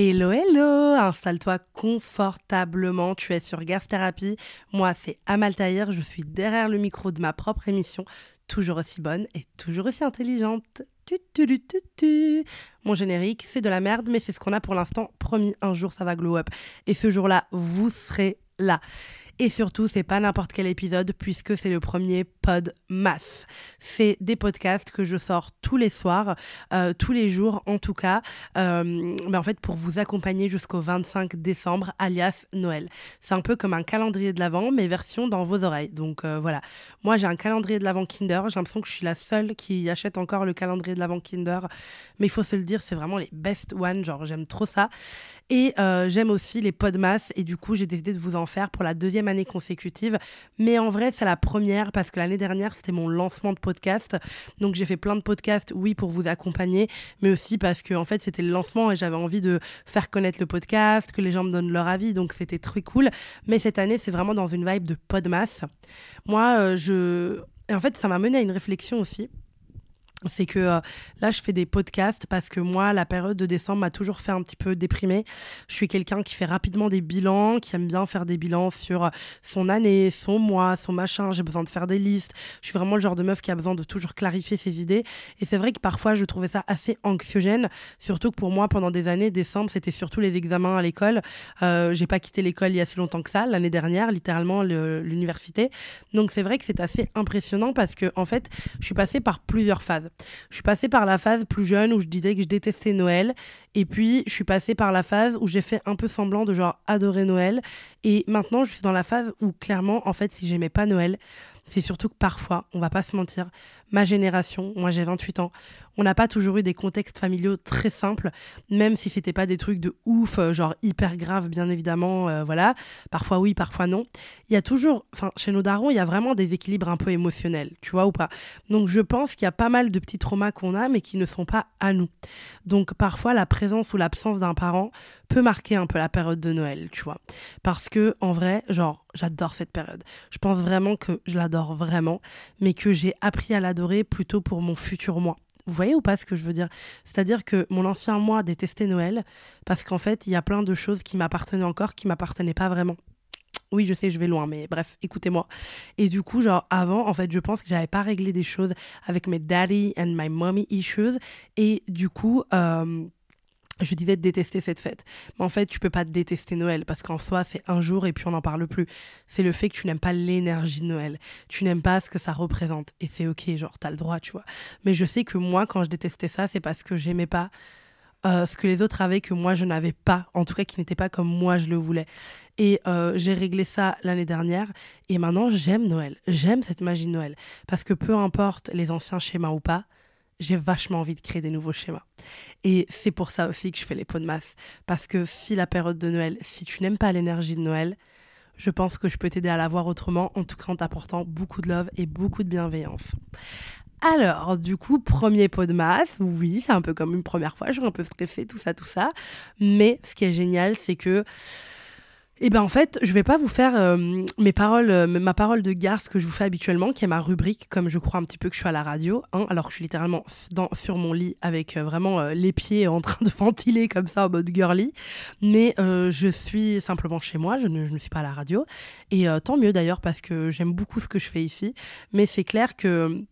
Hello, hello Installe-toi confortablement, tu es sur Gas Thérapie. Moi, c'est Amal Tahir, je suis derrière le micro de ma propre émission, toujours aussi bonne et toujours aussi intelligente. Mon générique, c'est de la merde, mais c'est ce qu'on a pour l'instant. Promis, un jour, ça va glow up. Et ce jour-là, vous serez là. Et surtout, c'est pas n'importe quel épisode puisque c'est le premier pod masse. C'est des podcasts que je sors tous les soirs, euh, tous les jours en tout cas, euh, en fait pour vous accompagner jusqu'au 25 décembre, alias Noël. C'est un peu comme un calendrier de l'Avent, mais version dans vos oreilles. Donc euh, voilà, moi j'ai un calendrier de l'Avent Kinder, j'ai l'impression que je suis la seule qui achète encore le calendrier de l'Avent Kinder, mais il faut se le dire, c'est vraiment les best ones, genre j'aime trop ça. Et euh, j'aime aussi les podmas et du coup j'ai décidé de vous en faire pour la deuxième année consécutive. Mais en vrai c'est la première parce que l'année dernière c'était mon lancement de podcast. Donc j'ai fait plein de podcasts, oui pour vous accompagner, mais aussi parce que en fait c'était le lancement et j'avais envie de faire connaître le podcast, que les gens me donnent leur avis, donc c'était très cool. Mais cette année c'est vraiment dans une vibe de podmas. Moi euh, je... En fait ça m'a mené à une réflexion aussi c'est que euh, là, je fais des podcasts parce que moi, la période de décembre m'a toujours fait un petit peu déprimer. Je suis quelqu'un qui fait rapidement des bilans, qui aime bien faire des bilans sur euh, son année, son mois, son machin. J'ai besoin de faire des listes. Je suis vraiment le genre de meuf qui a besoin de toujours clarifier ses idées. Et c'est vrai que parfois, je trouvais ça assez anxiogène. Surtout que pour moi, pendant des années, décembre, c'était surtout les examens à l'école. Euh, j'ai pas quitté l'école il y a si longtemps que ça, l'année dernière, littéralement l'université. Donc c'est vrai que c'est assez impressionnant parce que en fait, je suis passée par plusieurs phases. Je suis passée par la phase plus jeune où je disais que je détestais Noël. Et puis, je suis passée par la phase où j'ai fait un peu semblant de genre adorer Noël. Et maintenant, je suis dans la phase où clairement, en fait, si j'aimais pas Noël, c'est surtout que parfois, on va pas se mentir, ma génération, moi j'ai 28 ans, on n'a pas toujours eu des contextes familiaux très simples, même si c'était pas des trucs de ouf, euh, genre hyper grave, bien évidemment, euh, voilà. Parfois oui, parfois non. Il y a toujours, enfin, chez nos darons, il y a vraiment des équilibres un peu émotionnels, tu vois ou pas. Donc je pense qu'il y a pas mal de petits traumas qu'on a, mais qui ne sont pas à nous. Donc parfois, la présence ou l'absence d'un parent peut marquer un peu la période de Noël, tu vois. Parce que, en vrai, genre, j'adore cette période. Je pense vraiment que je l'adore vraiment, mais que j'ai appris à l'adorer plutôt pour mon futur moi. Vous voyez ou pas ce que je veux dire? C'est-à-dire que mon ancien moi détestait Noël parce qu'en fait, il y a plein de choses qui m'appartenaient encore qui m'appartenaient pas vraiment. Oui, je sais, je vais loin, mais bref, écoutez-moi. Et du coup, genre, avant, en fait, je pense que j'avais pas réglé des choses avec mes daddy and my mommy issues. Et du coup, euh, je disais de détester cette fête. Mais en fait, tu peux pas détester Noël parce qu'en soi, c'est un jour et puis on n'en parle plus. C'est le fait que tu n'aimes pas l'énergie de Noël. Tu n'aimes pas ce que ça représente. Et c'est ok, genre, t'as le droit, tu vois. Mais je sais que moi, quand je détestais ça, c'est parce que j'aimais pas euh, ce que les autres avaient que moi, je n'avais pas. En tout cas, qui n'était pas comme moi, je le voulais. Et euh, j'ai réglé ça l'année dernière. Et maintenant, j'aime Noël. J'aime cette magie de Noël. Parce que peu importe les anciens schémas ou pas, j'ai vachement envie de créer des nouveaux schémas. Et c'est pour ça aussi que je fais les pots de masse. Parce que si la période de Noël, si tu n'aimes pas l'énergie de Noël, je pense que je peux t'aider à la voir autrement, en tout cas en t'apportant beaucoup de love et beaucoup de bienveillance. Alors, du coup, premier pot de masse, oui, c'est un peu comme une première fois, je suis un peu stressée, tout ça, tout ça. Mais ce qui est génial, c'est que eh ben en fait, je vais pas vous faire euh, mes paroles, euh, ma parole de garce que je vous fais habituellement, qui est ma rubrique, comme je crois un petit peu que je suis à la radio, hein, alors que je suis littéralement sur mon lit avec euh, vraiment les pieds en train de ventiler comme ça en mode girly. Mais je suis simplement chez moi, je ne, je ne, suis pas à la radio. Et tant mieux d'ailleurs parce que j'aime beaucoup ce que je fais ici. Mais c'est clair que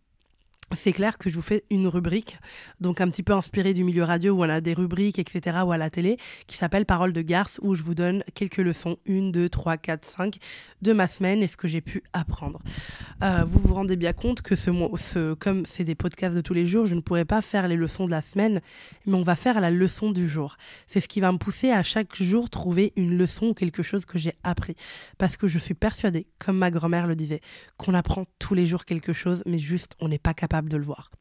c'est clair que je vous fais une rubrique, donc un petit peu inspirée du milieu radio où on a des rubriques, etc., ou à la télé, qui s'appelle Parole de garce, où je vous donne quelques leçons, une, deux, trois, quatre, cinq, de ma semaine et ce que j'ai pu apprendre. Euh, vous vous rendez bien compte que ce, comme c'est des podcasts de tous les jours, je ne pourrais pas faire les leçons de la semaine, mais on va faire la leçon du jour. C'est ce qui va me pousser à chaque jour trouver une leçon ou quelque chose que j'ai appris. Parce que je suis persuadée, comme ma grand-mère le disait, qu'on apprend tous les jours quelque chose, mais juste on n'est pas capable de le voir.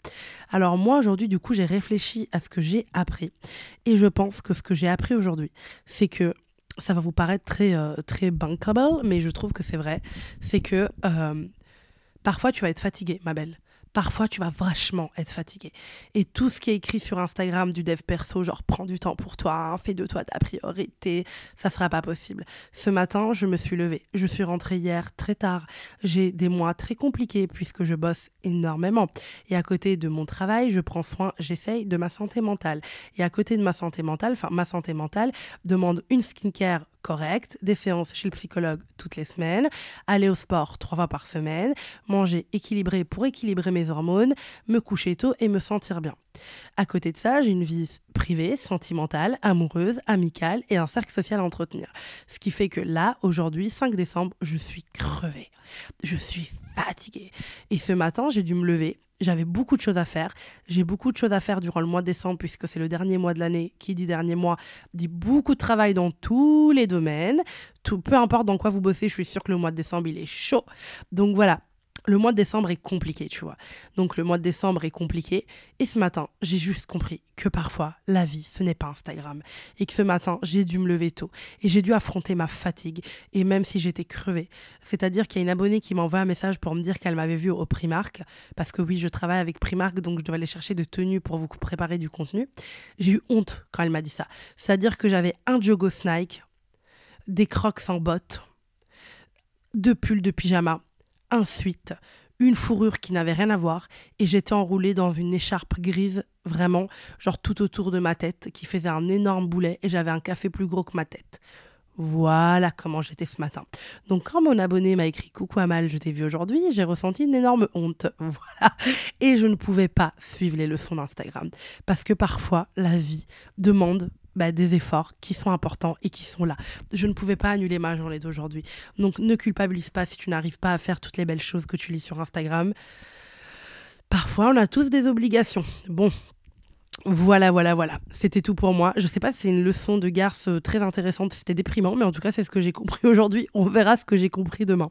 Alors moi aujourd'hui du coup j'ai réfléchi à ce que j'ai appris. Et je pense que ce que j'ai appris aujourd'hui c'est que ça va vous paraître très euh, très bankable mais je trouve que c'est vrai. C'est que euh, parfois tu vas être fatigué ma belle parfois tu vas vachement être fatigué. Et tout ce qui est écrit sur Instagram du dev perso, genre prends du temps pour toi, hein, fais de toi ta priorité, ça sera pas possible. Ce matin, je me suis levée. Je suis rentrée hier très tard. J'ai des mois très compliqués puisque je bosse énormément. Et à côté de mon travail, je prends soin, j'essaye de ma santé mentale. Et à côté de ma santé mentale, enfin ma santé mentale demande une skincare correcte, des séances chez le psychologue toutes les semaines, aller au sport trois fois par semaine, manger équilibré pour équilibrer mes hormones, me coucher tôt et me sentir bien. À côté de ça, j'ai une vie privée, sentimentale, amoureuse, amicale et un cercle social à entretenir. Ce qui fait que là, aujourd'hui, 5 décembre, je suis crevée. Je suis fatiguée. Et ce matin, j'ai dû me lever j'avais beaucoup de choses à faire. J'ai beaucoup de choses à faire durant le mois de décembre puisque c'est le dernier mois de l'année. Qui dit dernier mois dit beaucoup de travail dans tous les domaines. Tout, peu importe dans quoi vous bossez, je suis sûre que le mois de décembre, il est chaud. Donc voilà, le mois de décembre est compliqué, tu vois. Donc le mois de décembre est compliqué. Et ce matin, j'ai juste compris que parfois, la vie, ce n'est pas Instagram. Et que ce matin, j'ai dû me lever tôt. Et j'ai dû affronter ma fatigue. Et même si j'étais crevée. C'est-à-dire qu'il y a une abonnée qui m'envoie un message pour me dire qu'elle m'avait vu au Primark. Parce que oui, je travaille avec Primark, donc je dois aller chercher de tenues pour vous préparer du contenu. J'ai eu honte quand elle m'a dit ça. C'est-à-dire que j'avais un jogo Nike, des crocs en bottes, deux pulls de pyjama ensuite une fourrure qui n'avait rien à voir et j'étais enroulée dans une écharpe grise vraiment genre tout autour de ma tête qui faisait un énorme boulet et j'avais un café plus gros que ma tête. Voilà comment j'étais ce matin. Donc quand mon abonné m'a écrit coucou Amal, je t'ai vu aujourd'hui, j'ai ressenti une énorme honte. Voilà. Et je ne pouvais pas suivre les leçons d'Instagram parce que parfois la vie demande bah, des efforts qui sont importants et qui sont là. Je ne pouvais pas annuler ma journée d'aujourd'hui. Donc ne culpabilise pas si tu n'arrives pas à faire toutes les belles choses que tu lis sur Instagram. Parfois, on a tous des obligations. Bon, voilà, voilà, voilà. C'était tout pour moi. Je sais pas si c'est une leçon de garce euh, très intéressante, c'était déprimant, mais en tout cas, c'est ce que j'ai compris aujourd'hui. On verra ce que j'ai compris demain.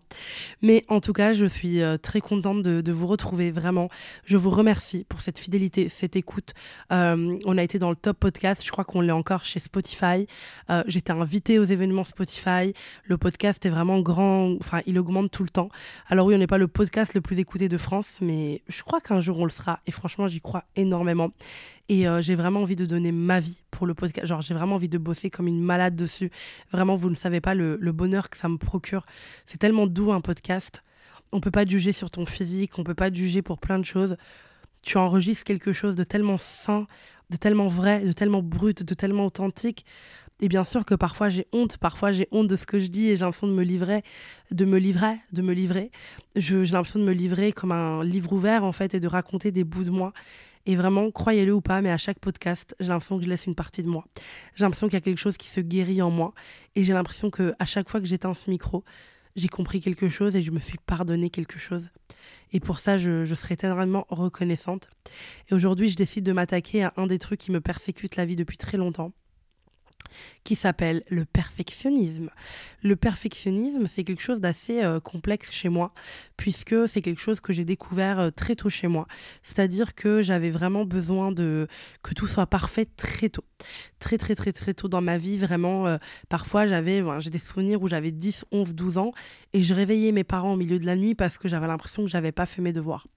Mais en tout cas, je suis euh, très contente de, vous retrouver, vraiment. Je vous remercie pour cette fidélité, cette écoute. Euh, on a été dans le top podcast, je crois qu'on l'est encore chez Spotify. J'étais invitée aux événements Spotify. Le podcast est vraiment grand, enfin, il augmente tout le temps. Alors oui, on n'est pas le podcast le plus écouté de France, mais je crois qu'un jour on le sera. Et franchement, j'y crois énormément. Et euh, j'ai vraiment envie de donner ma vie pour le podcast. Genre, j'ai vraiment envie de bosser comme une malade dessus. Vraiment, vous ne savez pas le, bonheur que ça me procure. C'est tellement doux un podcast. On peut pas juger sur ton physique, on peut pas juger pour plein de choses. Tu enregistres quelque chose de tellement sain, de tellement vrai, de tellement brut, de tellement authentique. Et bien sûr que parfois j'ai honte, parfois j'ai honte de ce que je dis et j'ai l'impression de me livrer, de me livrer, de me livrer. J'ai l'impression de me livrer comme un livre ouvert en fait et de raconter des bouts de moi. Et vraiment, croyez-le ou pas, mais à chaque podcast, j'ai l'impression que je laisse une partie de moi. J'ai l'impression qu'il y a quelque chose qui se guérit en moi. Et j'ai l'impression que à chaque fois que j'éteins ce micro, j'ai compris quelque chose et je me suis pardonné quelque chose. Et pour ça, je, serai éternellement reconnaissante. Et aujourd'hui, je décide de m'attaquer à un des trucs qui me persécute la vie depuis très longtemps qui s'appelle le perfectionnisme. Le perfectionnisme, c'est quelque chose d'assez euh, complexe chez moi, puisque c'est quelque chose que j'ai découvert euh, très tôt chez moi. C'est-à-dire que j'avais vraiment besoin de que tout soit parfait très tôt. Très, très, très, très tôt dans ma vie, vraiment. Euh, parfois, j'avais j'ai des souvenirs où j'avais 10, 11, 12 ans, et je réveillais mes parents au milieu de la nuit parce que j'avais l'impression que j'avais pas fait mes devoirs.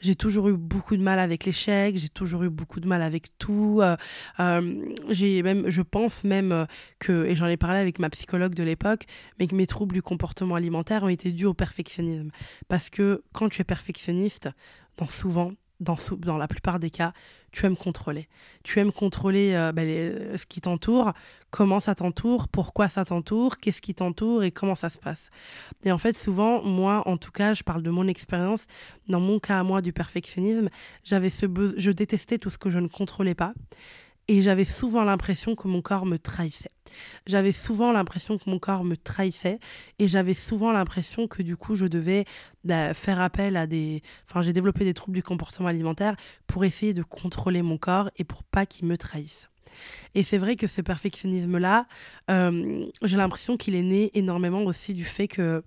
J'ai toujours eu beaucoup de mal avec l'échec, j'ai toujours eu beaucoup de mal avec tout. j'ai même, je pense même que, et j'en ai parlé avec ma psychologue de l'époque, mais que mes troubles du comportement alimentaire ont été dus au perfectionnisme. Parce que quand tu es perfectionniste, dans souvent, dans, la plupart des cas, tu aimes contrôler. Tu aimes contrôler euh, bah, ce qui t'entoure, comment ça t'entoure, pourquoi ça t'entoure, qu'est-ce qui t'entoure et comment ça se passe. Et en fait, souvent, moi, en tout cas, je parle de mon expérience, dans mon cas à moi du perfectionnisme, j'avais ce je détestais tout ce que je ne contrôlais pas. Et j'avais souvent l'impression que mon corps me trahissait. J'avais souvent l'impression que mon corps me trahissait et j'avais souvent l'impression que du coup je devais bah, faire appel à des... Enfin j'ai développé des troubles du comportement alimentaire pour essayer de contrôler mon corps et pour pas qu'il me trahisse. Et c'est vrai que ce perfectionnisme-là, euh, j'ai l'impression qu'il est né énormément aussi du fait que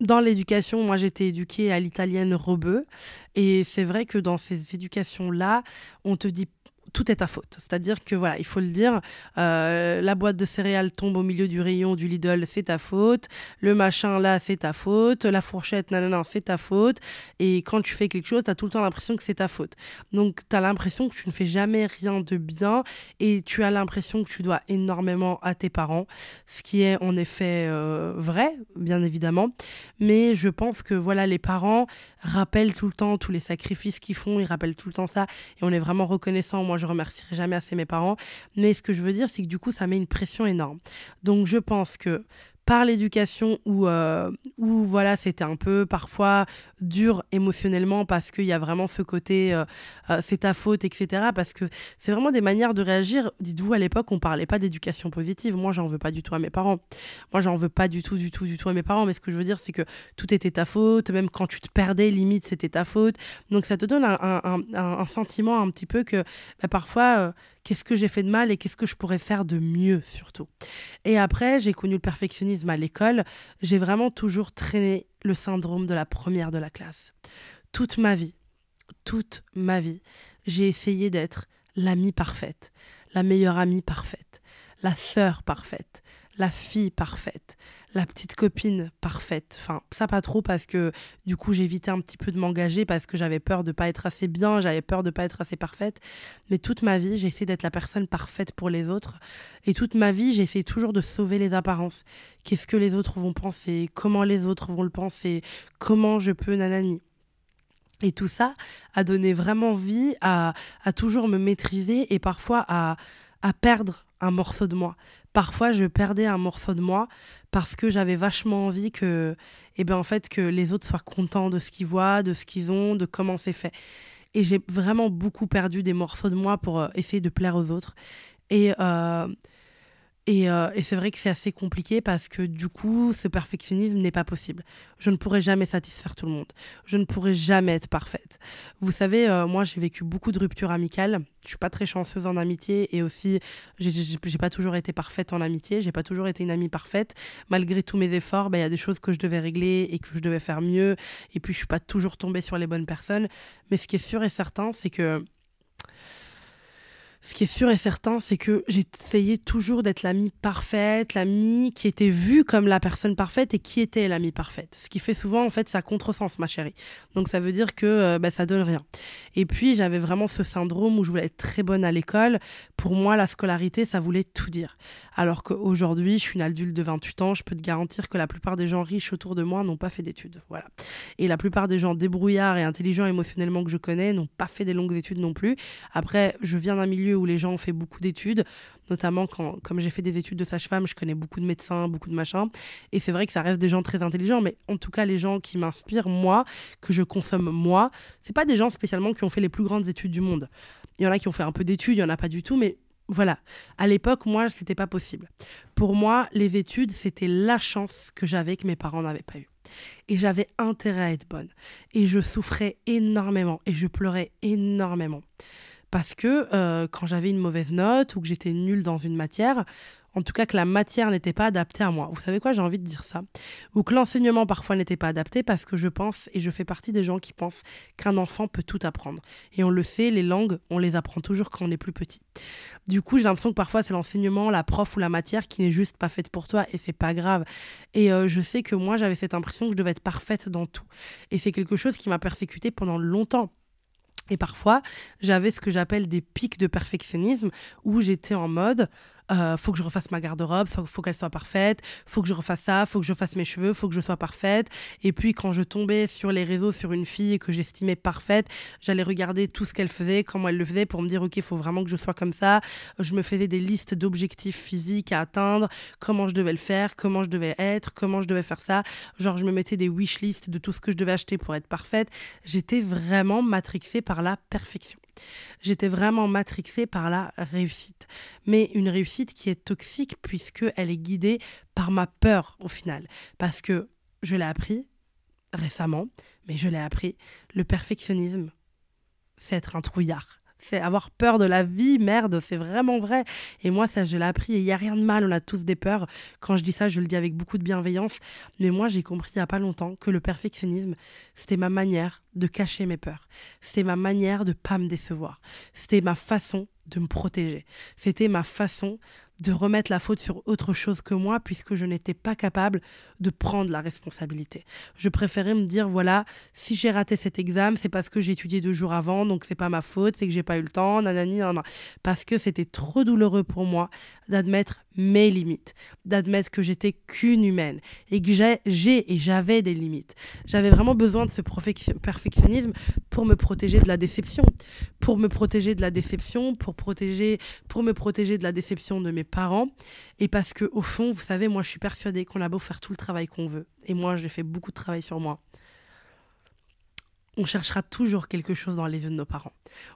dans l'éducation, moi j'étais éduquée à l'italienne rebeu. Et c'est vrai que dans ces éducations-là, on te dit tout est ta faute. C'est-à-dire que voilà, il faut le dire, euh, la boîte de céréales tombe au milieu du rayon du Lidl, c'est ta faute. Le machin là, c'est ta faute. La fourchette, non, c'est ta faute. Et quand tu fais quelque chose, tu as tout le temps l'impression que c'est ta faute. Donc tu as l'impression que tu ne fais jamais rien de bien et tu as l'impression que tu dois énormément à tes parents, ce qui est en effet euh, vrai, bien évidemment. Mais je pense que voilà, les parents rappellent tout le temps tous les sacrifices qu'ils font, ils rappellent tout le temps ça et on est vraiment reconnaissant. Moi, je remercierai jamais assez mes parents. Mais ce que je veux dire, c'est que du coup, ça met une pression énorme. Donc, je pense que par l'éducation où, euh, voilà, c'était un peu parfois dur émotionnellement parce qu'il y a vraiment ce côté euh, euh, c'est ta faute, etc. Parce que c'est vraiment des manières de réagir. Dites-vous, à l'époque, on parlait pas d'éducation positive. Moi, j'en veux pas du tout à mes parents. Moi, j'en veux pas du tout, du tout, du tout à mes parents. Mais ce que je veux dire, c'est que tout était ta faute. Même quand tu te perdais, limite, c'était ta faute. Donc, ça te donne un, sentiment un petit peu que bah, parfois, qu'est-ce que j'ai fait de mal et qu'est-ce que je pourrais faire de mieux surtout. Et après, j'ai connu le perfectionnisme à l'école. J'ai vraiment toujours traîné le syndrome de la première de la classe. Toute ma vie, toute ma vie, j'ai essayé d'être l'amie parfaite, la meilleure amie parfaite, la sœur parfaite, la fille parfaite, la petite copine parfaite. Enfin, ça pas trop parce que du coup j'évitais un petit peu de m'engager parce que j'avais peur de pas être assez bien, j'avais peur de pas être assez parfaite. Mais toute ma vie, j'ai essayé d'être la personne parfaite pour les autres. Et toute ma vie, j'ai essayé toujours de sauver les apparences. Qu'est-ce que les autres vont penser? Comment les autres vont le penser? Comment je peux nanani? Et tout ça a donné vraiment vie à, à toujours me maîtriser et parfois à, à perdre un morceau de moi. Parfois, je perdais un morceau de moi parce que j'avais vachement envie que, eh ben, en fait, que les autres soient contents de ce qu'ils voient, de ce qu'ils ont, de comment c'est fait. Et j'ai vraiment beaucoup perdu des morceaux de moi pour euh, essayer de plaire aux autres. Et, euh, euh, et, c'est vrai que c'est assez compliqué parce que du coup, ce perfectionnisme n'est pas possible. Je ne pourrai jamais satisfaire tout le monde. Je ne pourrai jamais être parfaite. Vous savez, euh, moi, j'ai vécu beaucoup de ruptures amicales. Je suis pas très chanceuse en amitié et aussi, j'ai pas toujours été parfaite en amitié. J'ai pas toujours été une amie parfaite. Malgré tous mes efforts, bah, il y a des choses que je devais régler et que je devais faire mieux. Et puis, je suis pas toujours tombée sur les bonnes personnes. Mais ce qui est sûr et certain, c'est que ce qui est sûr et certain, c'est que essayé toujours d'être l'amie parfaite, l'amie qui était vue comme la personne parfaite et qui était l'amie parfaite. Ce qui fait souvent, en fait, ça contresens, ma chérie. Donc ça veut dire que euh, bah, ça donne rien. Et puis, j'avais vraiment ce syndrome où je voulais être très bonne à l'école. Pour moi, la scolarité, ça voulait tout dire. Alors qu'aujourd'hui, je suis une adulte de 28 ans, je peux te garantir que la plupart des gens riches autour de moi n'ont pas fait d'études. Voilà. Et la plupart des gens débrouillards et intelligents émotionnellement que je connais n'ont pas fait des longues études non plus. Après, je viens d'un milieu où les gens ont fait beaucoup d'études, notamment quand, comme j'ai fait des études de sage-femme, je connais beaucoup de médecins, beaucoup de machins. Et c'est vrai que ça reste des gens très intelligents, mais en tout cas, les gens qui m'inspirent, moi, que je consomme moi, c'est pas des gens spécialement qui ont fait les plus grandes études du monde. Il y en a qui ont fait un peu d'études, il y en a pas du tout, mais voilà. À l'époque, moi, c'était pas possible. Pour moi, les études, c'était la chance que j'avais que mes parents n'avaient pas eu. Et j'avais intérêt à être bonne. Et je souffrais énormément et je pleurais énormément parce que euh, quand j'avais une mauvaise note ou que j'étais nulle dans une matière, en tout cas que la matière n'était pas adaptée à moi. Vous savez quoi, j'ai envie de dire ça. Ou que l'enseignement parfois n'était pas adapté parce que je pense, et je fais partie des gens qui pensent qu'un enfant peut tout apprendre. Et on le sait, les langues, on les apprend toujours quand on est plus petit. Du coup, j'ai l'impression que parfois c'est l'enseignement, la prof ou la matière qui n'est juste pas faite pour toi et c'est pas grave. Et euh, je sais que moi j'avais cette impression que je devais être parfaite dans tout. Et c'est quelque chose qui m'a persécutée pendant longtemps et parfois, j'avais ce que j'appelle des pics de perfectionnisme où j'étais en mode euh, faut que je refasse ma garde-robe, faut, faut qu'elle soit parfaite, faut que je refasse ça, faut que je fasse mes cheveux, faut que je sois parfaite. Et puis quand je tombais sur les réseaux sur une fille que j'estimais parfaite, j'allais regarder tout ce qu'elle faisait, comment elle le faisait pour me dire ok, faut vraiment que je sois comme ça. Je me faisais des listes d'objectifs physiques à atteindre, comment je devais le faire, comment je devais être, comment je devais faire ça. Genre je me mettais des wish lists de tout ce que je devais acheter pour être parfaite. J'étais vraiment matrixée par la perfection. J'étais vraiment matrixée par la réussite. Mais une réussite qui est toxique puisqu'elle est guidée par ma peur au final. Parce que je l'ai appris récemment, mais je l'ai appris, le perfectionnisme, c'est être un trouillard c'est avoir peur de la vie, merde, c'est vraiment vrai. Et moi, ça, je l'ai appris. Et il n'y a rien de mal, on a tous des peurs. Quand je dis ça, je le dis avec beaucoup de bienveillance. Mais moi, j'ai compris il n'y a pas longtemps que le perfectionnisme, c'était ma manière de cacher mes peurs. C'était ma manière de pas me décevoir. C'était ma façon de me protéger. C'était ma façon de remettre la faute sur autre chose que moi puisque je n'étais pas capable de prendre la responsabilité. Je préférais me dire voilà, si j'ai raté cet examen, c'est parce que j'ai étudié deux jours avant, donc c'est pas ma faute, c'est que j'ai pas eu le temps, nanani. Parce que c'était trop douloureux pour moi d'admettre mes limites, d'admettre que j'étais qu'une humaine et que j'ai et j'avais des limites. J'avais vraiment besoin de ce perfectionnisme pour me protéger de la déception, pour me protéger de la déception, pour protéger, pour me protéger de la déception de mes parents et parce que au fond, vous savez, moi je suis persuadée qu'on a beau faire tout le travail qu'on veut et moi j'ai fait beaucoup de travail sur moi on cherchera toujours quelque chose dans les yeux de nos parents.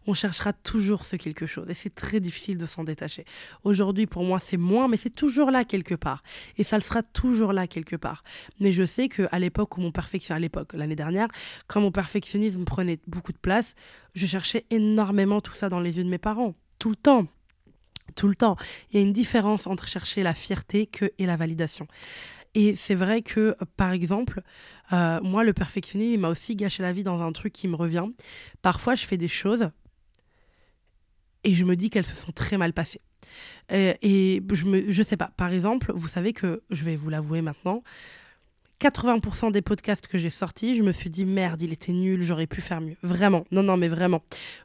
On cherchera toujours ce quelque chose. Et c'est très difficile de s'en détacher. Aujourd'hui, pour moi, c'est moins, mais c'est toujours là quelque part. Et ça le sera toujours là quelque part. Mais je sais qu'à l'époque où mon perfectionnisme, à l'époque, l'année dernière, quand mon perfectionnisme prenait beaucoup de place, je cherchais énormément tout ça dans les yeux de mes parents. Tout le temps tout le temps. Il y a une différence entre chercher la fierté que et la validation. Et c'est vrai que, par exemple, euh, moi, le perfectionnisme, m'a aussi gâché la vie dans un truc qui me revient. Parfois, je fais des choses et je me dis qu'elles se sont très mal passées. Et, et je me, je sais pas. Par exemple, vous savez que, je vais vous l'avouer maintenant, 80% des podcasts que j'ai sortis, je me suis dit merde, il était nul, j'aurais pu faire mieux. Vraiment, non, non, mais vraiment.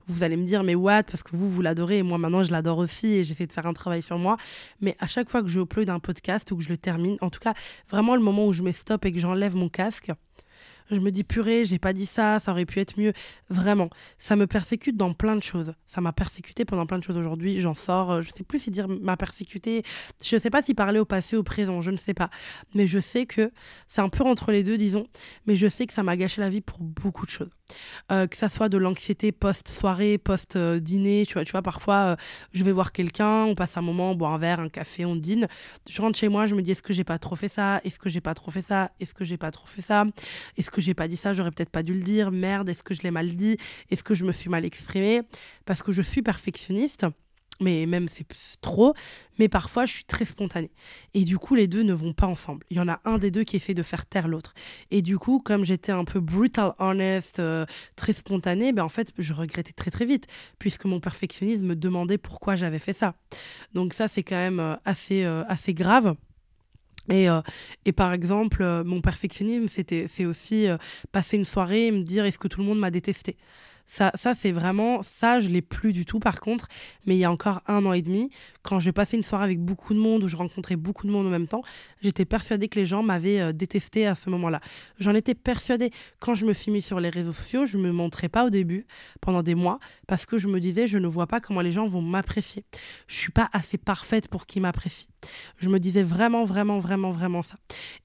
Vous allez me dire, mais what? Parce que vous, vous l'adorez et moi maintenant je l'adore aussi et j'essaie de faire un travail sur moi. Mais à chaque fois que je upload un podcast ou que je le termine, en tout cas, vraiment le moment où je mets stop et que j'enlève mon casque, je me dis purée, j'ai pas dit ça, ça aurait pu être mieux. Vraiment, ça me persécute dans plein de choses. Ça m'a persécuté pendant plein de choses aujourd'hui. J'en sors, euh, je sais plus si dire m'a persécuté. Je sais pas si parler au passé ou au présent, je ne sais pas. Mais je sais que c'est un peu entre les deux, disons. Mais je sais que ça m'a gâché la vie pour beaucoup de choses. Euh, que ça soit de l'anxiété post-soirée, post-dîner. Tu vois, tu vois parfois, euh, je vais voir quelqu'un, on passe un moment, on boit un verre, un café, on dîne. Je rentre chez moi, je me dis est-ce que j'ai pas trop fait ça? Est-ce que j'ai pas trop fait ça? Est-ce que j'ai pas trop fait ça? Est-ce que j'ai pas dit ça? J'aurais peut-être pas dû le dire. Merde, est-ce que je l'ai mal dit? Est-ce que je me suis mal exprimée? Parce que je suis perfectionniste mais même c'est trop, mais parfois je suis très spontanée. Et du coup, les deux ne vont pas ensemble. Il y en a un des deux qui essaie de faire taire l'autre. Et du coup, comme j'étais un peu brutal honest, euh, très spontanée, ben en fait, je regrettais très très vite, puisque mon perfectionnisme me demandait pourquoi j'avais fait ça. Donc ça, c'est quand même euh, assez, euh, assez grave. Et, et, par exemple, mon perfectionnisme, c'était, c'est aussi passer une soirée et me dire est-ce que tout le monde m'a détesté ça, ça c'est vraiment, ça, je l'ai plus du tout par contre. Mais il y a encore un an et demi, quand j'ai passé une soirée avec beaucoup de monde, où je rencontrais beaucoup de monde en même temps, j'étais persuadée que les gens m'avaient euh, détesté à ce moment-là. J'en étais persuadée. Quand je me suis mis sur les réseaux sociaux, je ne me montrais pas au début, pendant des mois, parce que je me disais, je ne vois pas comment les gens vont m'apprécier. Je suis pas assez parfaite pour qu'ils m'apprécient. Je me disais vraiment, vraiment, vraiment, vraiment ça.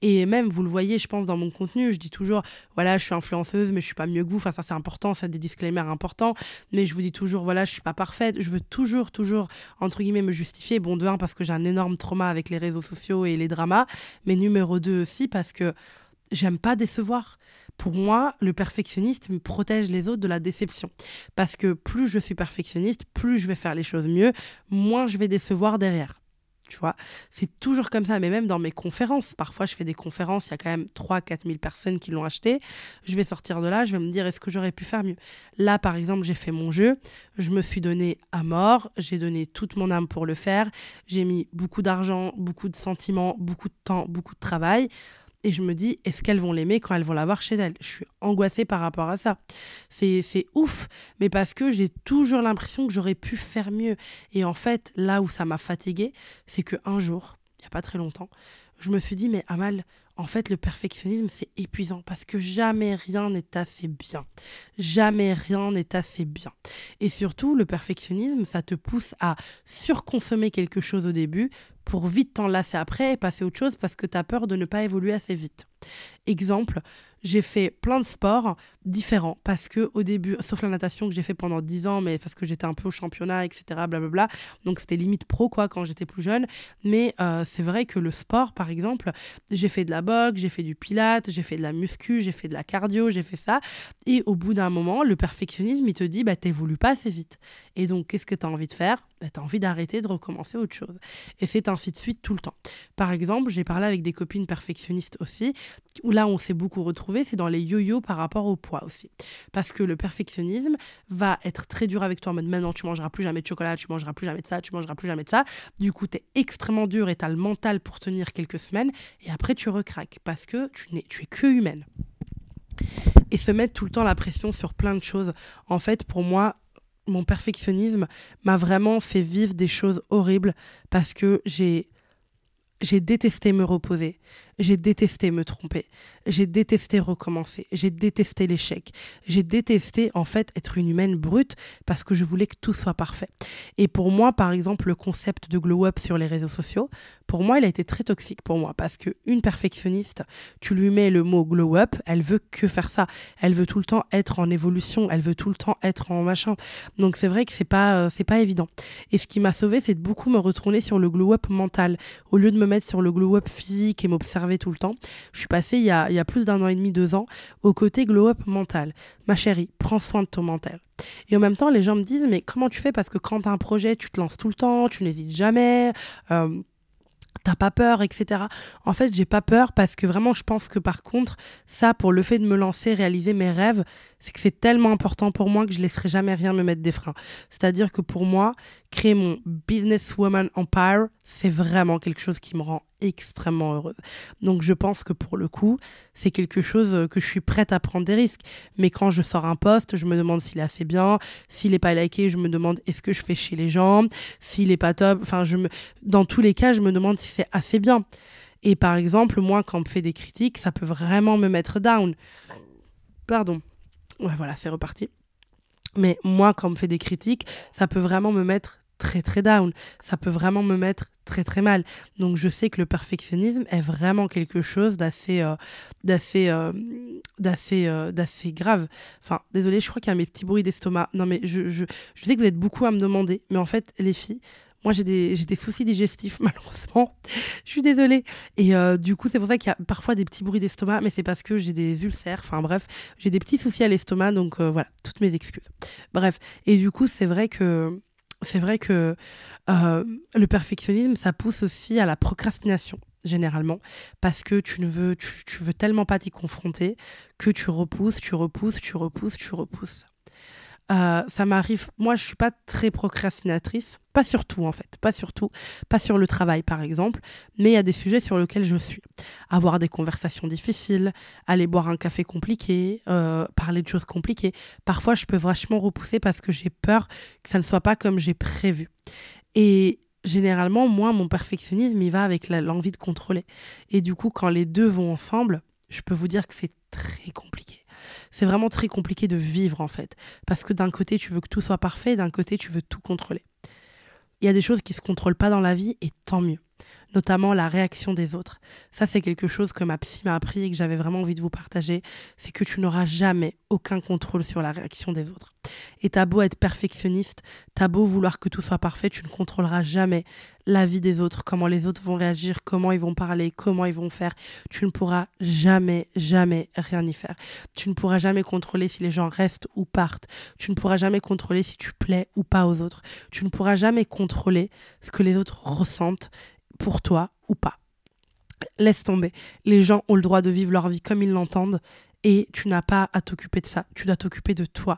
Et même, vous le voyez, je pense, dans mon contenu, je dis toujours, voilà, je suis influenceuse, mais je suis pas mieux que vous. Enfin, ça, c'est important, ça, des disclaimers important, mais je vous dis toujours, voilà, je suis pas parfaite, je veux toujours, toujours, entre guillemets, me justifier. Bon, de un, parce que j'ai un énorme trauma avec les réseaux sociaux et les dramas, mais numéro deux aussi, parce que j'aime pas décevoir. Pour moi, le perfectionniste me protège les autres de la déception. Parce que plus je suis perfectionniste, plus je vais faire les choses mieux, moins je vais décevoir derrière. Tu vois, c'est toujours comme ça, mais même dans mes conférences, parfois je fais des conférences, il y a quand même 3-4 000 personnes qui l'ont acheté. Je vais sortir de là, je vais me dire est-ce que j'aurais pu faire mieux? Là, par exemple, j'ai fait mon jeu, je me suis donné à mort, j'ai donné toute mon âme pour le faire, j'ai mis beaucoup d'argent, beaucoup de sentiments, beaucoup de temps, beaucoup de travail et je me dis, est-ce qu'elles vont l'aimer quand elles vont l'avoir chez elles? Je suis angoissée par rapport à ça. C'est ouf, mais parce que j'ai toujours l'impression que j'aurais pu faire mieux. Et en fait, là où ça m'a fatiguée, c'est qu'un jour, il n'y a pas très longtemps, je me suis dit, mais Amal, en fait, le perfectionnisme, c'est épuisant parce que jamais rien n'est assez bien. Jamais rien n'est assez bien. Et surtout, le perfectionnisme, ça te pousse à surconsommer quelque chose au début pour vite t'en lasser après et passer autre chose parce que tu as peur de ne pas évoluer assez vite. Exemple, j'ai fait plein de sports différents parce que au début, sauf la natation que j'ai fait pendant 10 ans, mais parce que j'étais un peu au championnat, etc. Blablabla. Donc c'était limite pro quoi quand j'étais plus jeune. Mais euh, c'est vrai que le sport, par exemple, j'ai fait de la boxe, j'ai fait du pilate, j'ai fait de la muscu, j'ai fait de la cardio, j'ai fait ça. Et au bout d'un moment, le perfectionnisme, il te dit, bah t'évolues pas assez vite. Et donc, qu'est-ce que tu as envie de faire? Bah, tu as envie d'arrêter, de recommencer autre chose. Et c'est ainsi de suite tout le temps. Par exemple, j'ai parlé avec des copines perfectionnistes aussi, où là on s'est beaucoup retrouvé, c'est dans les yo-yo par rapport au poids aussi. Parce que le perfectionnisme va être très dur avec toi en mode maintenant tu mangeras plus jamais de chocolat, tu mangeras plus jamais de ça, tu mangeras plus jamais de ça. Du coup, tu es extrêmement dur et tu as le mental pour tenir quelques semaines et après tu recraques parce que tu, n'es, tu es que humaine. Et se mettre tout le temps la pression sur plein de choses. En fait, pour moi, mon perfectionnisme m'a vraiment fait vivre des choses horribles parce que j'ai détesté me reposer, j'ai détesté me tromper, j'ai détesté recommencer, j'ai détesté l'échec, j'ai détesté en fait être une humaine brute parce que je voulais que tout soit parfait. Et pour moi, par exemple, le concept de glow up sur les réseaux sociaux, pour moi, il a été très toxique pour moi parce que une perfectionniste, tu lui mets le mot glow up, elle veut que faire ça, elle veut tout le temps être en évolution, elle veut tout le temps être en machin. Donc c'est vrai que c'est pas euh, pas évident. Et ce qui m'a sauvé, c'est de beaucoup me retourner sur le glow up mental au lieu de me mettre sur le glow up physique et m'observer tout le temps. Je suis passée il y a, plus d'un an et demi, deux ans, au côté glow up mental. Ma chérie, prends soin de ton mental. Et en même temps, les gens me disent, mais comment tu fais? Parce que quand tu as un projet, tu te lances tout le temps, tu n'hésites jamais. Euh, t'as pas peur, etc. En fait, j'ai pas peur parce que vraiment, je pense que par contre, ça, pour le fait de me lancer, réaliser mes rêves, c'est que c'est tellement important pour moi que je laisserai jamais rien me mettre des freins. C'est-à-dire que pour moi, créer mon businesswoman empire, c'est vraiment quelque chose qui me rend extrêmement heureuse. Donc je pense que pour le coup, c'est quelque chose que je suis prête à prendre des risques. Mais quand je sors un poste, je me demande s'il est assez bien. S'il n'est pas liké, je me demande est-ce que je fais chez les gens? S'il n'est pas top, enfin, je me... dans tous les cas, je me demande si c'est assez bien. Et par exemple, moi, quand on me fait des critiques, ça peut vraiment me mettre down. Pardon. Ouais, voilà, c'est reparti. Mais moi, quand on me fait des critiques, ça peut vraiment me mettre très très down. Ça peut vraiment me mettre très très mal. Donc je sais que le perfectionnisme est vraiment quelque chose d'assez euh, d'assez euh, d'assez euh, d'assez grave. Enfin, désolé, je crois qu'il y a mes petits bruits d'estomac. Non mais je, je, je sais que vous êtes beaucoup à me demander, mais en fait les filles, moi, j'ai des, soucis digestifs, malheureusement. je suis désolée. Et du coup, c'est pour ça qu'il y a parfois des petits bruits d'estomac, mais c'est parce que j'ai des ulcères. Enfin, bref, j'ai des petits soucis à l'estomac, donc voilà, toutes mes excuses. Bref. Et du coup, c'est vrai que c'est vrai que euh, le perfectionnisme, ça pousse aussi à la procrastination généralement parce que tu ne veux tu veux tellement pas t'y confronter que tu repousses, tu repousses, tu repousses, tu repousses. Euh, ça m'arrive, moi je suis pas très procrastinatrice, pas sur tout en fait, pas sur tout, pas sur le travail par exemple, mais il y a des sujets sur lesquels je suis. Avoir des conversations difficiles, aller boire un café compliqué, euh, parler de choses compliquées. Parfois je peux vachement repousser parce que j'ai peur que ça ne soit pas comme j'ai prévu. Et généralement, moi, mon perfectionnisme, il va avec l'envie de contrôler. Et du coup, quand les deux vont ensemble, je peux vous dire que c'est très compliqué c'est vraiment très compliqué de vivre en fait. Parce que d'un côté, tu veux que tout soit parfait, d'un côté, tu veux tout contrôler. Il y a des choses qui ne se contrôlent pas dans la vie et tant mieux. Notamment la réaction des autres. Ça, c'est quelque chose que ma psy m'a appris et que j'avais vraiment envie de vous partager. C'est que tu n'auras jamais aucun contrôle sur la réaction des autres. Et t'as beau être perfectionniste, t'as beau vouloir que tout soit parfait, tu ne contrôleras jamais la vie des autres, comment les autres vont réagir, comment ils vont parler, comment ils vont faire. Tu ne pourras jamais, jamais rien y faire. Tu ne pourras jamais contrôler si les gens restent ou partent. Tu ne pourras jamais contrôler si tu plais ou pas aux autres. Tu ne pourras jamais contrôler ce que les autres ressentent pour toi ou pas. Laisse tomber. Les gens ont le droit de vivre leur vie comme ils l'entendent et tu n'as pas à t'occuper de ça. Tu dois t'occuper de toi.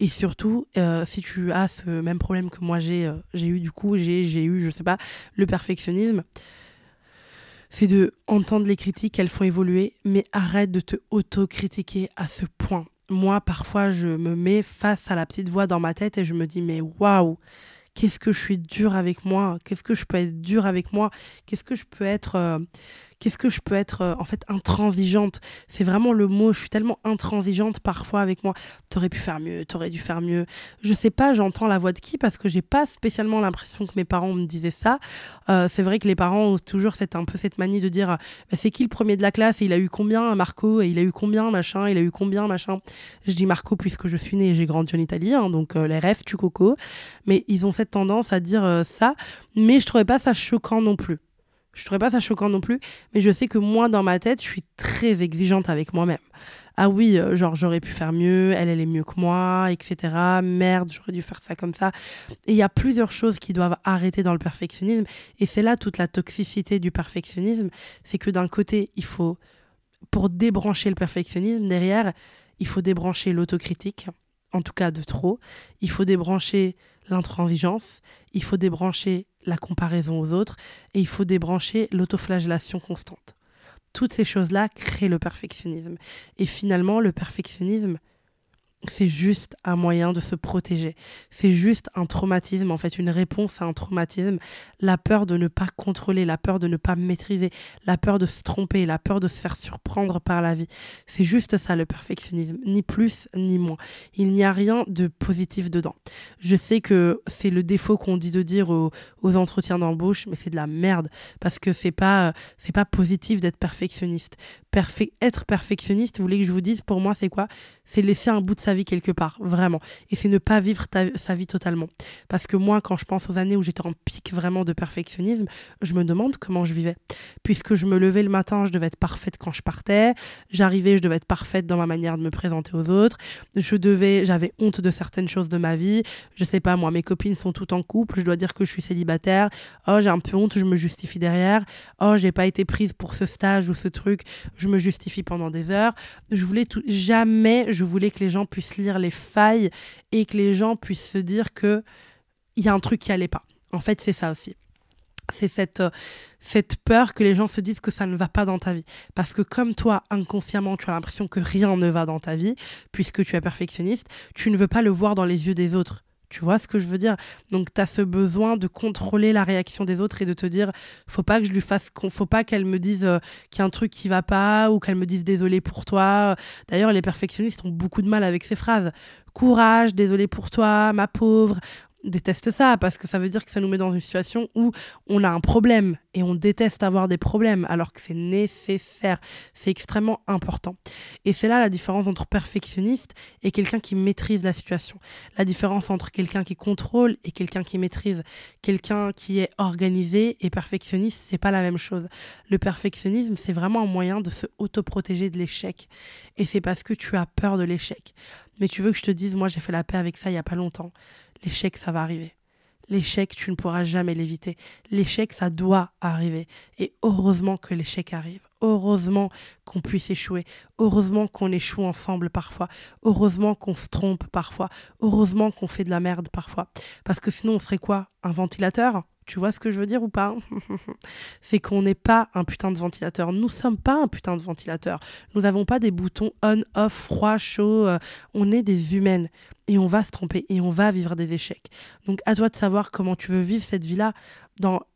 Et surtout, euh, si tu as ce même problème que moi j'ai euh, j'ai eu du coup, j'ai eu, je sais pas, le perfectionnisme, c'est de entendre les critiques, elles font évoluer, mais arrête de te auto-critiquer à ce point. Moi, parfois, je me mets face à la petite voix dans ma tête et je me dis, mais waouh, qu'est-ce que je suis dur avec moi, qu'est-ce que je peux être dur avec moi, qu'est-ce que je peux être, euh, qu'est-ce que je peux être euh, en fait intransigeante? C'est vraiment le mot, je suis tellement intransigeante parfois avec moi. T'aurais pu faire mieux, t'aurais dû faire mieux. Je sais pas, j'entends la voix de qui parce que j'ai pas spécialement l'impression que mes parents me disaient ça. Euh, c'est vrai que les parents ont toujours cette, un peu cette manie de dire bah, c'est qui le premier de la classe? Et il a eu combien Marco? Et il a eu combien machin, il a eu combien machin. Je dis Marco puisque je suis née et j'ai grandi en Italie, hein, donc les rêves tu coco. Mais ils ont cette tendance à dire ça, mais je trouvais pas ça choquant non plus Je trouverais pas ça choquant non plus, mais je sais que moi, dans ma tête, je suis très exigeante avec moi-même. Ah oui, euh, genre j'aurais pu faire mieux, elle, elle est mieux que moi, etc. Merde, j'aurais dû faire ça comme ça. Et il y a plusieurs choses qui doivent arrêter dans le perfectionnisme. Et c'est là toute la toxicité du perfectionnisme. C'est que d'un côté, il faut, pour débrancher le perfectionnisme, derrière, il faut débrancher l'autocritique, en tout cas de trop. Il faut débrancher l'intransigeance, il faut débrancher la comparaison aux autres et il faut débrancher l'autoflagellation constante. Toutes ces choses-là créent le perfectionnisme. Et finalement, le perfectionnisme, c'est juste un moyen de se protéger. C'est juste un traumatisme, en fait, une réponse à un traumatisme. La peur de ne pas contrôler, la peur de ne pas maîtriser, la peur de se tromper, la peur de se faire surprendre par la vie. C'est juste ça, le perfectionnisme. Ni plus, ni moins. Il n'y a rien de positif dedans. Je sais que c'est le défaut qu'on dit de dire aux, entretiens d'embauche, mais c'est de la merde. Parce que c'est pas, c'est pas positif d'être perfectionniste. être perfectionniste, vous voulez que je vous dise, pour moi, c'est quoi? C'est laisser un bout de sa vie quelque part, vraiment. Et c'est ne pas vivre sa vie totalement. Parce que moi, quand je pense aux années où j'étais en pic vraiment de perfectionnisme, je me demande comment je vivais. Puisque je me levais le matin, je devais être parfaite quand je partais. J'arrivais, je devais être parfaite dans ma manière de me présenter aux autres. Je devais, j'avais honte de certaines choses de ma vie. Je sais pas, moi, mes copines sont toutes en couple, je dois dire que je suis célibataire. Oh, j'ai un peu honte, je me justifie derrière. Oh, j'ai pas été prise pour ce stage ou ce truc, je me justifie pendant des heures. Je voulais tout, jamais je voulais que les gens puissent lire les failles et que les gens puissent se dire que il y a un truc qui allait pas. En fait, c'est ça aussi. C'est cette, euh, cette peur que les gens se disent que ça ne va pas dans ta vie. Parce que comme toi, inconsciemment, tu as l'impression que rien ne va dans ta vie, puisque tu es perfectionniste, tu ne veux pas le voir dans les yeux des autres. Tu vois ce que je veux dire? Donc tu as ce besoin de contrôler la réaction des autres et de te dire faut pas que je lui fasse faut pas qu'elle me dise euh, qu'il y a un truc qui va pas ou qu'elle me dise désolé pour toi. D'ailleurs, les perfectionnistes ont beaucoup de mal avec ces phrases. Courage, désolé pour toi, ma pauvre déteste ça parce que ça veut dire que ça nous met dans une situation où on a un problème et on déteste avoir des problèmes alors que c'est nécessaire, c'est extrêmement important. Et c'est là la différence entre perfectionniste et quelqu'un qui maîtrise la situation. La différence entre quelqu'un qui contrôle et quelqu'un qui maîtrise. Quelqu'un qui est organisé et perfectionniste, c'est pas la même chose. Le perfectionnisme, c'est vraiment un moyen de se autoprotéger de l'échec et c'est parce que tu as peur de l'échec. Mais tu veux que je te dise, moi j'ai fait la paix avec ça il y a pas longtemps. L'échec, ça va arriver. L'échec, tu ne pourras jamais l'éviter. L'échec, ça doit arriver. Et heureusement que l'échec arrive. Heureusement qu'on puisse échouer. Heureusement qu'on échoue ensemble parfois. Heureusement qu'on se trompe parfois. Heureusement qu'on fait de la merde parfois. Parce que sinon, on serait quoi? Un ventilateur? Tu vois ce que je veux dire ou pas? C'est qu'on n'est pas un putain de ventilateur. Nous sommes pas un putain de ventilateur. Nous n'avons pas des boutons on, off, froid, chaud. Euh, on est des humaines. Et on va se tromper et on va vivre des échecs. Donc à toi de savoir comment tu veux vivre cette vie-là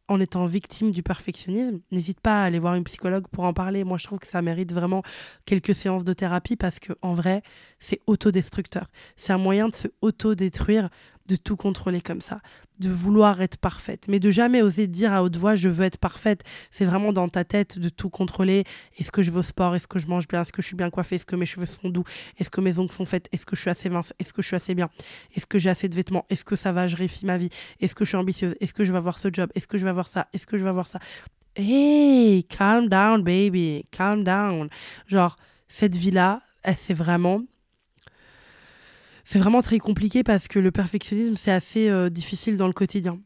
en étant victime du perfectionnisme, n'hésite pas à aller voir une psychologue pour en parler. Moi, je trouve que ça mérite vraiment quelques séances de thérapie parce que en vrai, c'est autodestructeur. C'est un moyen de se autodétruire de tout contrôler comme ça, de vouloir être parfaite, mais de jamais oser dire à haute voix je veux être parfaite. C'est vraiment dans ta tête de tout contrôler. Est-ce que je vais au sport Est-ce que je mange bien Est-ce que je suis bien coiffée Est-ce que mes cheveux sont doux Est-ce que mes ongles sont faites Est-ce que je suis assez mince Est-ce que je suis assez bien Est-ce que j'ai assez de vêtements Est-ce que ça va Je réussis ma vie Est-ce que je suis ambitieuse Est-ce que je vais avoir ce job Est-ce que je vais avoir ça Est-ce que je vais avoir ça Hey, calm down, baby, calm down. Genre, cette vie-là, c'est vraiment c'est vraiment très compliqué parce que le perfectionnisme, c'est assez euh, difficile dans le quotidien.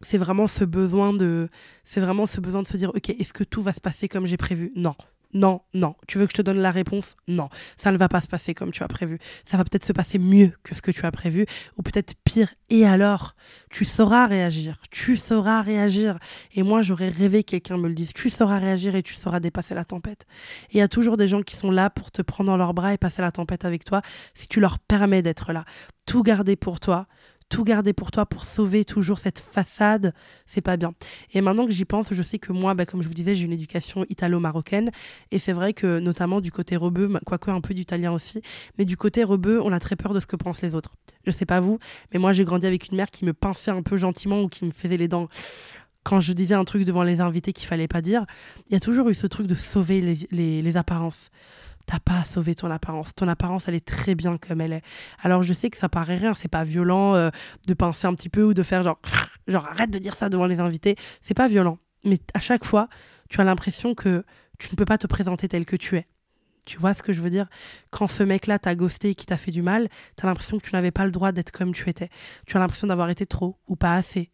C'est vraiment ce besoin de, c'est vraiment ce besoin de se dire, ok, est-ce que tout va se passer comme j'ai prévu? Non, non, non. Tu veux que je te donne la réponse? Non. Ça ne va pas se passer comme tu as prévu. Ça va peut-être se passer mieux que ce que tu as prévu, ou peut-être pire. Et alors? Tu sauras réagir. Tu sauras réagir. Et moi, j'aurais rêvé que quelqu'un me le dise. Tu sauras réagir et tu sauras dépasser la tempête. Et il y a toujours des gens qui sont là pour te prendre dans leurs bras et passer la tempête avec toi si tu leur permets d'être là. Tout garder pour toi, tout garder pour toi pour sauver toujours cette façade, c'est pas bien. Et maintenant que j'y pense, je sais que moi, bah, comme je vous disais, j'ai une éducation italo-marocaine. Et c'est vrai que, notamment du côté rebeu, quoique un peu d'italien aussi, mais du côté rebeu, on a très peur de ce que pensent les autres. Je sais pas vous, mais moi, j'ai grandi avec une mère qui me pinçait un peu gentiment ou qui me faisait les dents quand je disais un truc devant les invités qu'il fallait pas dire. Il y a toujours eu ce truc de sauver les, les apparences t'as pas à sauver ton apparence. Ton apparence, elle est très bien comme elle est. Alors je sais que ça paraît rien, c'est pas violent euh, de pincer un petit peu ou de faire genre, genre arrête de dire ça devant les invités. C'est pas violent. mais à chaque fois, tu as l'impression que tu ne peux pas te présenter tel que tu es. Tu vois ce que je veux dire? Quand ce mec-là t'a ghosté et qui t'a fait du mal, tu as l'impression que tu n'avais pas le droit d'être comme tu étais. Tu as l'impression d'avoir été trop ou pas assez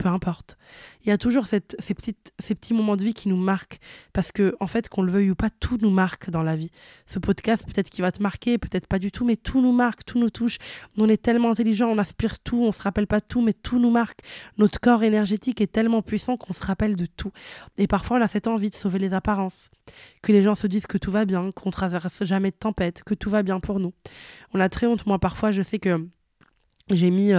peu importe. Il y a toujours ces, ces petits moments de vie qui nous marquent, parce que, en fait, qu'on le veuille ou pas, tout nous marque dans la vie. Ce podcast, peut-être qu'il va te marquer, peut-être pas du tout, mais tout nous marque, tout nous touche. On est tellement intelligent, on aspire tout, on se rappelle pas tout, mais tout nous marque. Notre corps énergétique est tellement puissant qu'on se rappelle de tout. Et parfois, on a cette envie de sauver les apparences, que les gens se disent que tout va bien, qu'on traverse jamais de tempête, que tout va bien pour nous. On a très honte. Moi, parfois, je sais que j'ai mis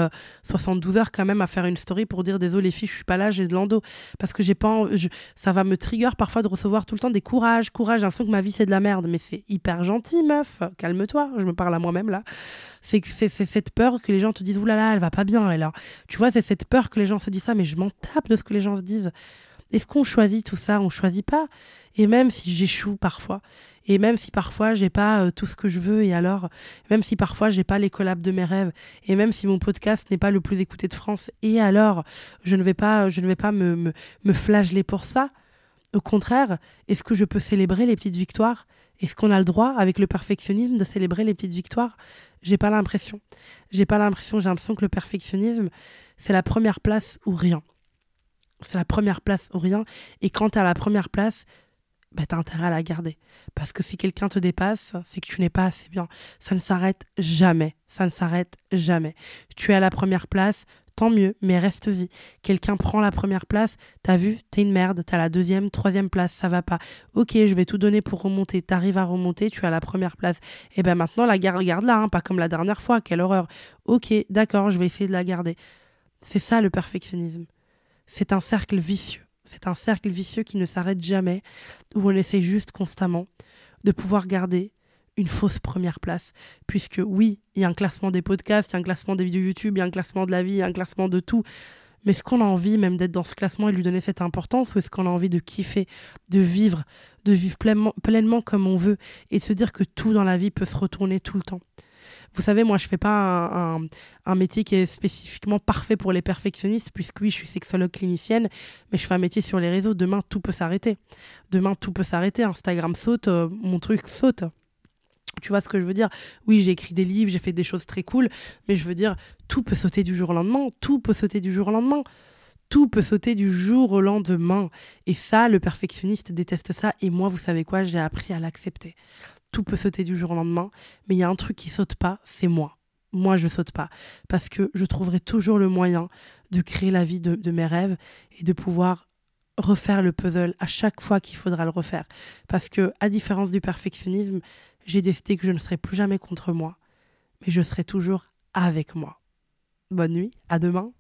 72 euh, heures quand même à faire une story pour dire désolé les filles, je suis pas là, j'ai de l'endo. Parce que j'ai pas. ça va me trigger parfois de recevoir tout le temps des courages, courage, l'impression que ma vie c'est de la merde. Mais c'est hyper gentil, meuf, calme-toi, je me parle à moi-même là. C'est c'est cette peur que les gens te disent oulala, elle va pas bien, elle. Tu vois, c'est cette peur que les gens se disent ça, mais je m'en tape de ce que les gens se disent. Est-ce qu'on choisit tout ça? On choisit pas. Et même si j'échoue parfois, et même si parfois j'ai pas euh, tout ce que je veux, et alors, même si parfois j'ai pas les collabs de mes rêves, et même si mon podcast n'est pas le plus écouté de France, et alors, je ne vais pas, je ne vais pas me, me, me flageller pour ça? Au contraire, est-ce que je peux célébrer les petites victoires? Est-ce qu'on a le droit, avec le perfectionnisme, de célébrer les petites victoires? J'ai pas l'impression. J'ai pas l'impression. J'ai l'impression que le perfectionnisme, c'est la première place ou rien c'est la première place ou rien. Et quand tu as la première place, bah, tu as intérêt à la garder. Parce que si quelqu'un te dépasse, c'est que tu n'es pas assez bien. Ça ne s'arrête jamais. Ça ne s'arrête jamais. Tu es à la première place, tant mieux, mais reste vie. Quelqu'un prend la première place, t'as vu, t'es une merde, t'as la deuxième, troisième place, ça va pas. Ok, je vais tout donner pour remonter. T'arrives à remonter, tu as la première place. Et eh ben maintenant, la garde, garde là, hein, pas comme la dernière fois, quelle horreur. Ok, d'accord, je vais essayer de la garder. C'est ça le perfectionnisme c'est un cercle vicieux. C'est un cercle vicieux qui ne s'arrête jamais, où on essaie juste constamment de pouvoir garder une fausse première place. Puisque oui, il y a un classement des podcasts, il y a un classement des vidéos YouTube, il y a un classement de la vie, il y a un classement de tout. Mais est-ce qu'on a envie même d'être dans ce classement et lui donner cette importance ou est-ce qu'on a envie de kiffer, de vivre, de vivre pleinement, pleinement comme on veut et de se dire que tout dans la vie peut se retourner tout le temps? Vous savez, moi, je fais pas un, métier qui est spécifiquement parfait pour les perfectionnistes, puisque oui, je suis sexologue clinicienne, mais je fais un métier sur les réseaux. Demain, tout peut s'arrêter. Demain, tout peut s'arrêter. Instagram saute, euh, mon truc saute. Tu vois ce que je veux dire? Oui, j'ai écrit des livres, j'ai fait des choses très cool, mais je veux dire, tout peut sauter du jour au lendemain. Tout peut sauter du jour au lendemain. Tout peut sauter du jour au lendemain. Et ça, le perfectionniste déteste ça. Et moi, vous savez quoi? J'ai appris à l'accepter tout peut sauter du jour au lendemain, mais il y a un truc qui saute pas, c'est moi. Moi, je saute pas. Parce que je trouverai toujours le moyen de créer la vie de, mes rêves et de pouvoir refaire le puzzle à chaque fois qu'il faudra le refaire. Parce que, à différence du perfectionnisme, j'ai décidé que je ne serai plus jamais contre moi, mais je serai toujours avec moi. Bonne nuit, à demain.